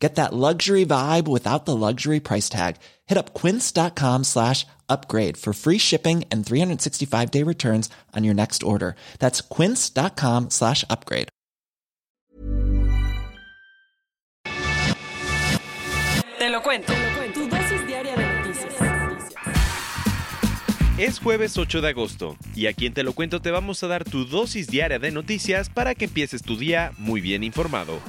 Get that luxury vibe without the luxury price tag. Hit up quince.com slash upgrade for free shipping and 365 day returns on your next order. That's quince.com slash upgrade. Te lo cuento. Tu dosis diaria de noticias. Es jueves 8 de agosto y aquí en Te lo cuento te vamos a dar tu dosis diaria de noticias para que empieces tu día muy bien informado.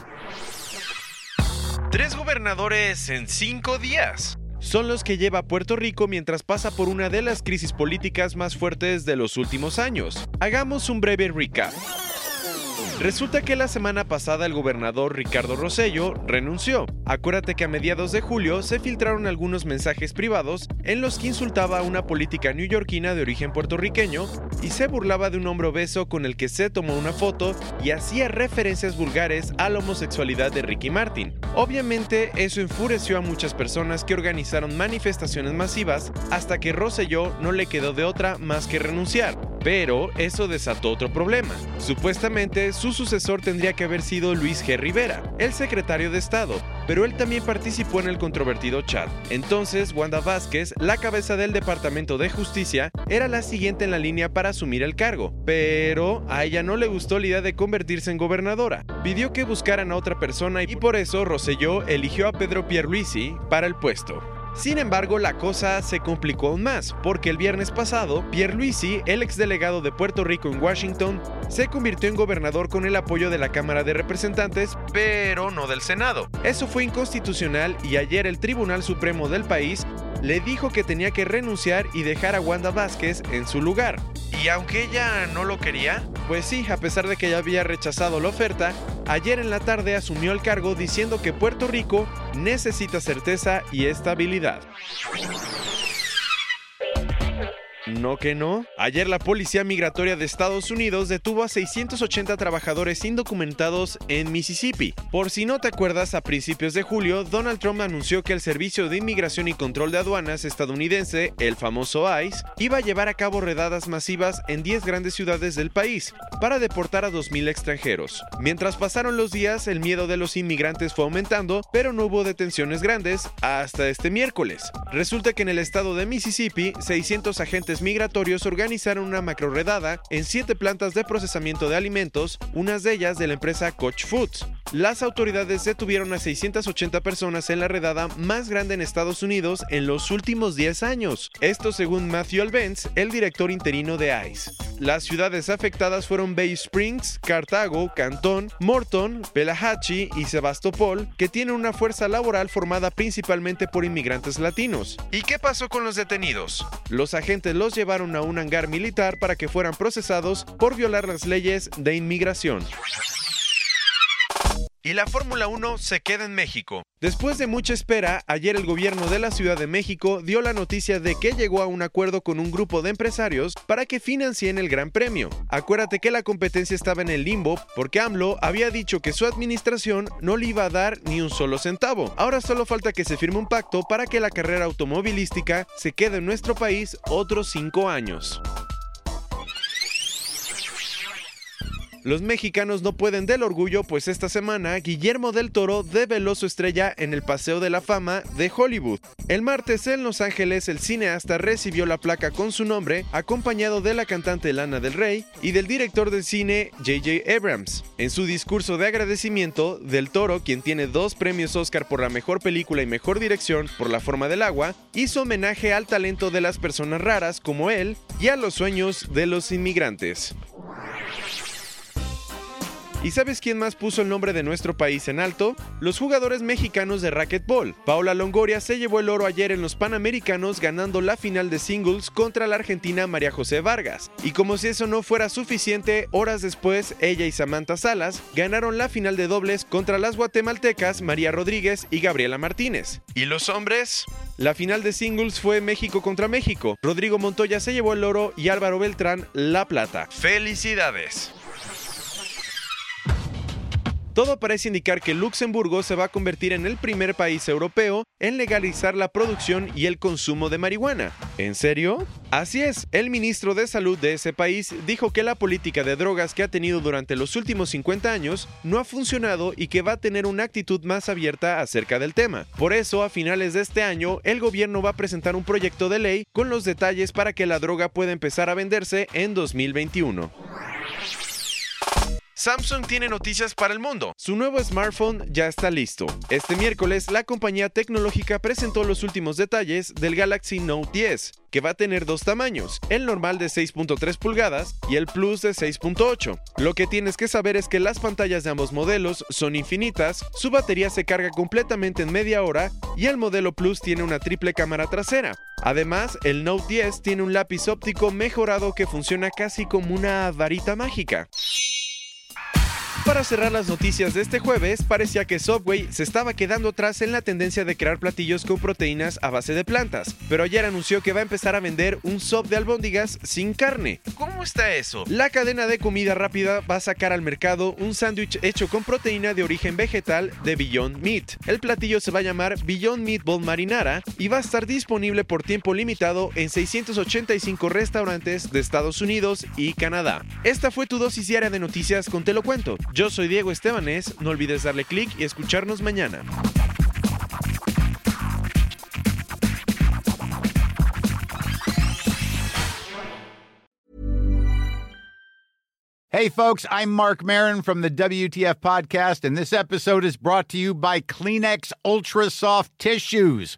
Tres gobernadores en cinco días. Son los que lleva Puerto Rico mientras pasa por una de las crisis políticas más fuertes de los últimos años. Hagamos un breve recap. Resulta que la semana pasada el gobernador Ricardo Rosello renunció. Acuérdate que a mediados de julio se filtraron algunos mensajes privados en los que insultaba a una política neoyorquina de origen puertorriqueño y se burlaba de un hombre obeso con el que se tomó una foto y hacía referencias vulgares a la homosexualidad de Ricky Martin. Obviamente eso enfureció a muchas personas que organizaron manifestaciones masivas hasta que Rosselló no le quedó de otra más que renunciar. Pero eso desató otro problema. Supuestamente su sucesor tendría que haber sido Luis G. Rivera, el secretario de Estado, pero él también participó en el controvertido chat. Entonces, Wanda Vázquez, la cabeza del Departamento de Justicia, era la siguiente en la línea para asumir el cargo, pero a ella no le gustó la idea de convertirse en gobernadora. Pidió que buscaran a otra persona y por eso Rosselló eligió a Pedro Pierluisi para el puesto. Sin embargo, la cosa se complicó aún más, porque el viernes pasado, Pierluisi, el exdelegado de Puerto Rico en Washington, se convirtió en gobernador con el apoyo de la Cámara de Representantes, pero no del Senado. Eso fue inconstitucional y ayer el Tribunal Supremo del país le dijo que tenía que renunciar y dejar a Wanda Vázquez en su lugar. Y aunque ella no lo quería, pues sí, a pesar de que ya había rechazado la oferta, ayer en la tarde asumió el cargo diciendo que Puerto Rico necesita certeza y estabilidad. No que no. Ayer la Policía Migratoria de Estados Unidos detuvo a 680 trabajadores indocumentados en Mississippi. Por si no te acuerdas, a principios de julio, Donald Trump anunció que el Servicio de Inmigración y Control de Aduanas estadounidense, el famoso ICE, iba a llevar a cabo redadas masivas en 10 grandes ciudades del país para deportar a 2.000 extranjeros. Mientras pasaron los días, el miedo de los inmigrantes fue aumentando, pero no hubo detenciones grandes hasta este miércoles. Resulta que en el estado de Mississippi, 600 agentes migratorios organizaron una macroredada en siete plantas de procesamiento de alimentos, unas de ellas de la empresa Coach Foods. Las autoridades detuvieron a 680 personas en la redada más grande en Estados Unidos en los últimos 10 años. Esto según Matthew Albenz, el director interino de ICE. Las ciudades afectadas fueron Bay Springs, Cartago, Cantón, Morton, Pelahatchie y Sebastopol, que tienen una fuerza laboral formada principalmente por inmigrantes latinos. ¿Y qué pasó con los detenidos? Los agentes los llevaron a un hangar militar para que fueran procesados por violar las leyes de inmigración. Y la Fórmula 1 se queda en México. Después de mucha espera, ayer el gobierno de la Ciudad de México dio la noticia de que llegó a un acuerdo con un grupo de empresarios para que financien el Gran Premio. Acuérdate que la competencia estaba en el limbo porque AMLO había dicho que su administración no le iba a dar ni un solo centavo. Ahora solo falta que se firme un pacto para que la carrera automovilística se quede en nuestro país otros cinco años. Los mexicanos no pueden del orgullo, pues esta semana Guillermo del Toro develó su estrella en el Paseo de la Fama de Hollywood. El martes en Los Ángeles el cineasta recibió la placa con su nombre, acompañado de la cantante Lana del Rey y del director de cine J.J. Abrams. En su discurso de agradecimiento, Del Toro, quien tiene dos premios Oscar por la mejor película y mejor dirección por La forma del agua, hizo homenaje al talento de las personas raras como él y a los sueños de los inmigrantes. ¿Y sabes quién más puso el nombre de nuestro país en alto? Los jugadores mexicanos de racquetball. Paula Longoria se llevó el oro ayer en los Panamericanos ganando la final de singles contra la argentina María José Vargas. Y como si eso no fuera suficiente, horas después ella y Samantha Salas ganaron la final de dobles contra las guatemaltecas María Rodríguez y Gabriela Martínez. ¿Y los hombres? La final de singles fue México contra México. Rodrigo Montoya se llevó el oro y Álvaro Beltrán la plata. ¡Felicidades! Todo parece indicar que Luxemburgo se va a convertir en el primer país europeo en legalizar la producción y el consumo de marihuana. ¿En serio? Así es, el ministro de Salud de ese país dijo que la política de drogas que ha tenido durante los últimos 50 años no ha funcionado y que va a tener una actitud más abierta acerca del tema. Por eso, a finales de este año, el gobierno va a presentar un proyecto de ley con los detalles para que la droga pueda empezar a venderse en 2021. Samsung tiene noticias para el mundo. Su nuevo smartphone ya está listo. Este miércoles, la compañía tecnológica presentó los últimos detalles del Galaxy Note 10, que va a tener dos tamaños, el normal de 6.3 pulgadas y el Plus de 6.8. Lo que tienes que saber es que las pantallas de ambos modelos son infinitas, su batería se carga completamente en media hora y el modelo Plus tiene una triple cámara trasera. Además, el Note 10 tiene un lápiz óptico mejorado que funciona casi como una varita mágica. Para cerrar las noticias de este jueves, parecía que Subway se estaba quedando atrás en la tendencia de crear platillos con proteínas a base de plantas, pero ayer anunció que va a empezar a vender un sub de albóndigas sin carne. ¿Cómo está eso? La cadena de comida rápida va a sacar al mercado un sándwich hecho con proteína de origen vegetal de Beyond Meat. El platillo se va a llamar Beyond Meatball Marinara y va a estar disponible por tiempo limitado en 685 restaurantes de Estados Unidos y Canadá. Esta fue tu dosis diaria de noticias con Te lo cuento. Yo soy Diego Estebanés, no olvides darle clic y escucharnos mañana. Hey, folks, I'm Mark Marin from the WTF Podcast, and this episode is brought to you by Kleenex Ultra Soft Tissues,